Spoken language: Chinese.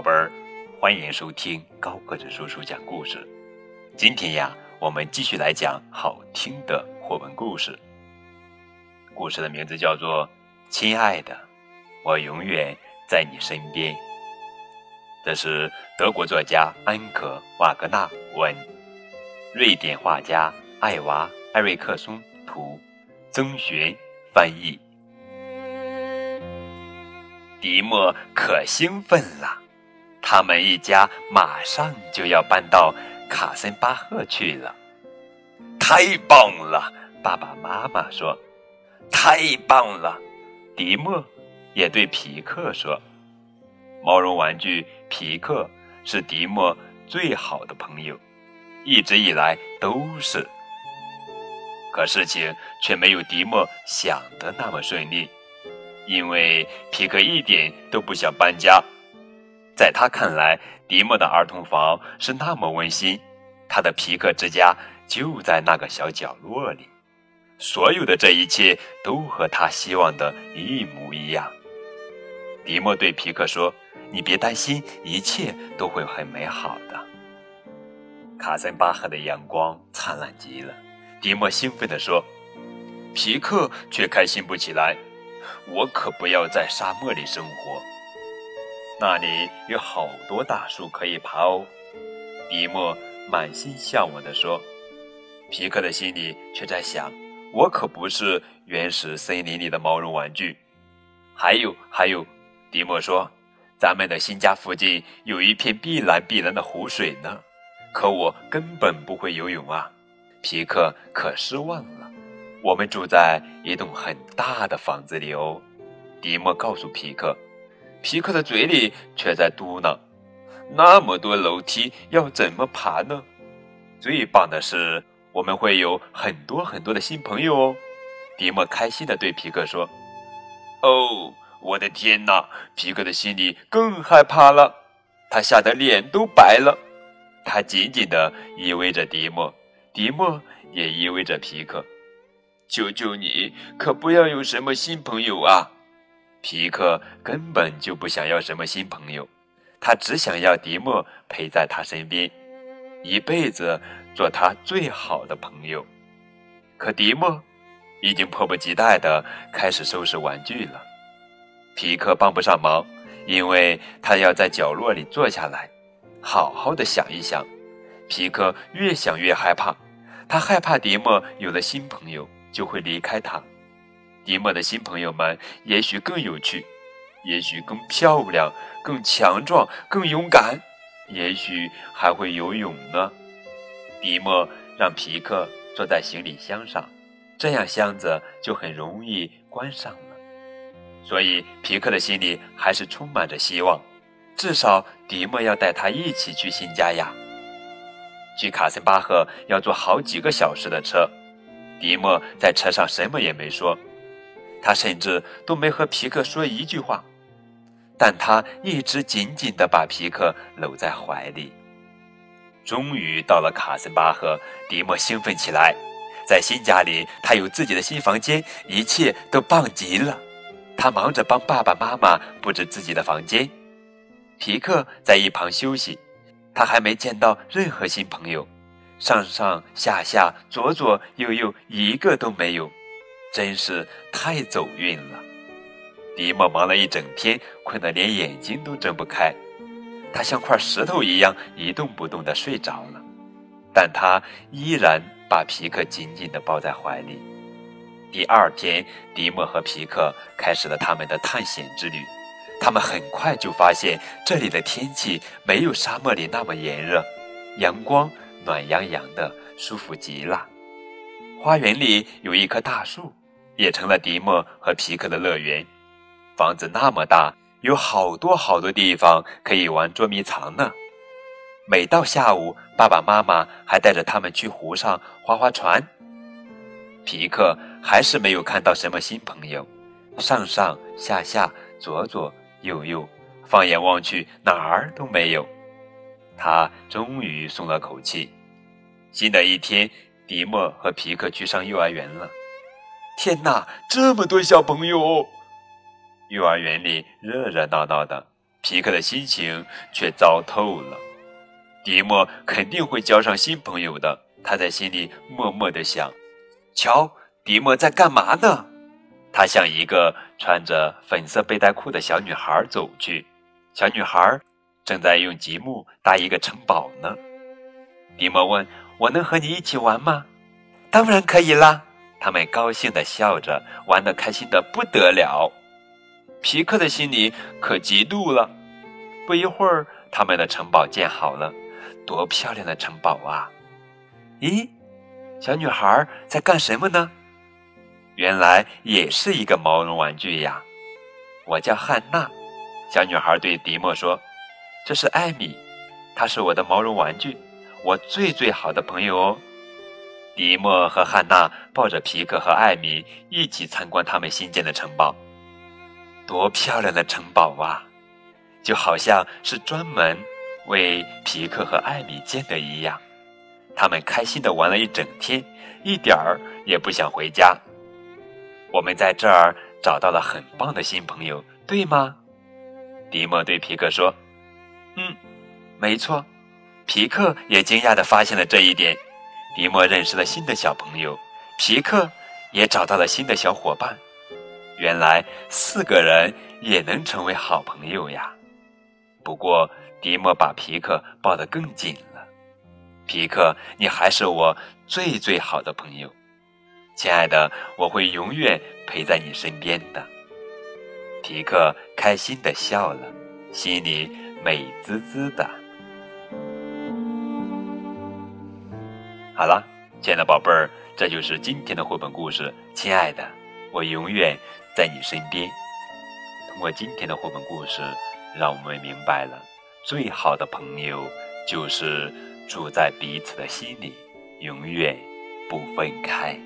宝贝儿，欢迎收听高个子叔叔讲故事。今天呀，我们继续来讲好听的绘本故事。故事的名字叫做《亲爱的，我永远在你身边》。这是德国作家安可·瓦格纳文，瑞典画家艾娃·艾瑞克松图，曾璇翻译。迪莫可兴奋了，他们一家马上就要搬到卡森巴赫去了。太棒了！爸爸妈妈说：“太棒了！”迪莫也对皮克说：“毛绒玩具皮克是迪莫最好的朋友，一直以来都是。可事情却没有迪莫想的那么顺利。”因为皮克一点都不想搬家，在他看来，迪莫的儿童房是那么温馨，他的皮克之家就在那个小角落里，所有的这一切都和他希望的一模一样。迪莫对皮克说：“你别担心，一切都会很美好的。”卡森巴赫的阳光灿烂极了，迪莫兴奋地说：“皮克却开心不起来。”我可不要在沙漠里生活，那里有好多大树可以爬哦。迪莫满心向往地说。皮克的心里却在想：我可不是原始森林里的毛绒玩具。还有，还有，迪莫说，咱们的新家附近有一片碧蓝碧蓝的湖水呢。可我根本不会游泳啊。皮克可失望了。我们住在一栋很大的房子里哦，迪莫告诉皮克，皮克的嘴里却在嘟囔：“那么多楼梯要怎么爬呢？”最棒的是，我们会有很多很多的新朋友哦。迪莫开心地对皮克说：“哦，我的天哪！”皮克的心里更害怕了，他吓得脸都白了。他紧紧地依偎着迪莫，迪莫也依偎着皮克。求求你，可不要有什么新朋友啊！皮克根本就不想要什么新朋友，他只想要迪莫陪在他身边，一辈子做他最好的朋友。可迪莫已经迫不及待地开始收拾玩具了。皮克帮不上忙，因为他要在角落里坐下来，好好的想一想。皮克越想越害怕，他害怕迪莫有了新朋友。就会离开他。迪莫的新朋友们也许更有趣，也许更漂亮、更强壮、更勇敢，也许还会游泳呢。迪莫让皮克坐在行李箱上，这样箱子就很容易关上了。所以皮克的心里还是充满着希望，至少迪莫要带他一起去新家呀。去卡森巴赫要坐好几个小时的车。迪莫在车上什么也没说，他甚至都没和皮克说一句话，但他一直紧紧地把皮克搂在怀里。终于到了卡森巴赫，迪莫兴奋起来，在新家里，他有自己的新房间，一切都棒极了。他忙着帮爸爸妈妈布置自己的房间，皮克在一旁休息，他还没见到任何新朋友。上上下下，左左右右，一个都没有，真是太走运了。迪莫忙了一整天，困得连眼睛都睁不开，他像块石头一样一动不动地睡着了。但他依然把皮克紧紧地抱在怀里。第二天，迪莫和皮克开始了他们的探险之旅。他们很快就发现，这里的天气没有沙漠里那么炎热，阳光。暖洋洋的，舒服极了。花园里有一棵大树，也成了迪莫和皮克的乐园。房子那么大，有好多好多地方可以玩捉迷藏呢。每到下午，爸爸妈妈还带着他们去湖上划划船。皮克还是没有看到什么新朋友，上上下下，左左右右，放眼望去，哪儿都没有。他终于松了口气。新的一天，迪莫和皮克去上幼儿园了。天哪，这么多小朋友！幼儿园里热热闹闹的，皮克的心情却糟透了。迪莫肯定会交上新朋友的，他在心里默默地想。瞧，迪莫在干嘛呢？他向一个穿着粉色背带裤的小女孩走去。小女孩正在用积木搭一个城堡呢。迪莫问：“我能和你一起玩吗？”“当然可以啦！”他们高兴地笑着，玩得开心的不得了。皮克的心里可嫉妒了。不一会儿，他们的城堡建好了，多漂亮的城堡啊！咦，小女孩在干什么呢？原来也是一个毛绒玩具呀。我叫汉娜。小女孩对迪莫说：“这是艾米，她是我的毛绒玩具，我最最好的朋友哦。”迪莫和汉娜抱着皮克和艾米一起参观他们新建的城堡。多漂亮的城堡啊！就好像是专门为皮克和艾米建的一样。他们开心的玩了一整天，一点儿也不想回家。我们在这儿找到了很棒的新朋友，对吗？迪莫对皮克说：“嗯，没错。”皮克也惊讶的发现了这一点。迪莫认识了新的小朋友，皮克也找到了新的小伙伴。原来四个人也能成为好朋友呀！不过迪莫把皮克抱得更紧了。皮克，你还是我最最好的朋友，亲爱的，我会永远陪在你身边的。皮克开心的笑了，心里美滋滋的。好了，亲爱的宝贝儿，这就是今天的绘本故事。亲爱的，我永远在你身边。通过今天的绘本故事，让我们明白了，最好的朋友就是住在彼此的心里，永远不分开。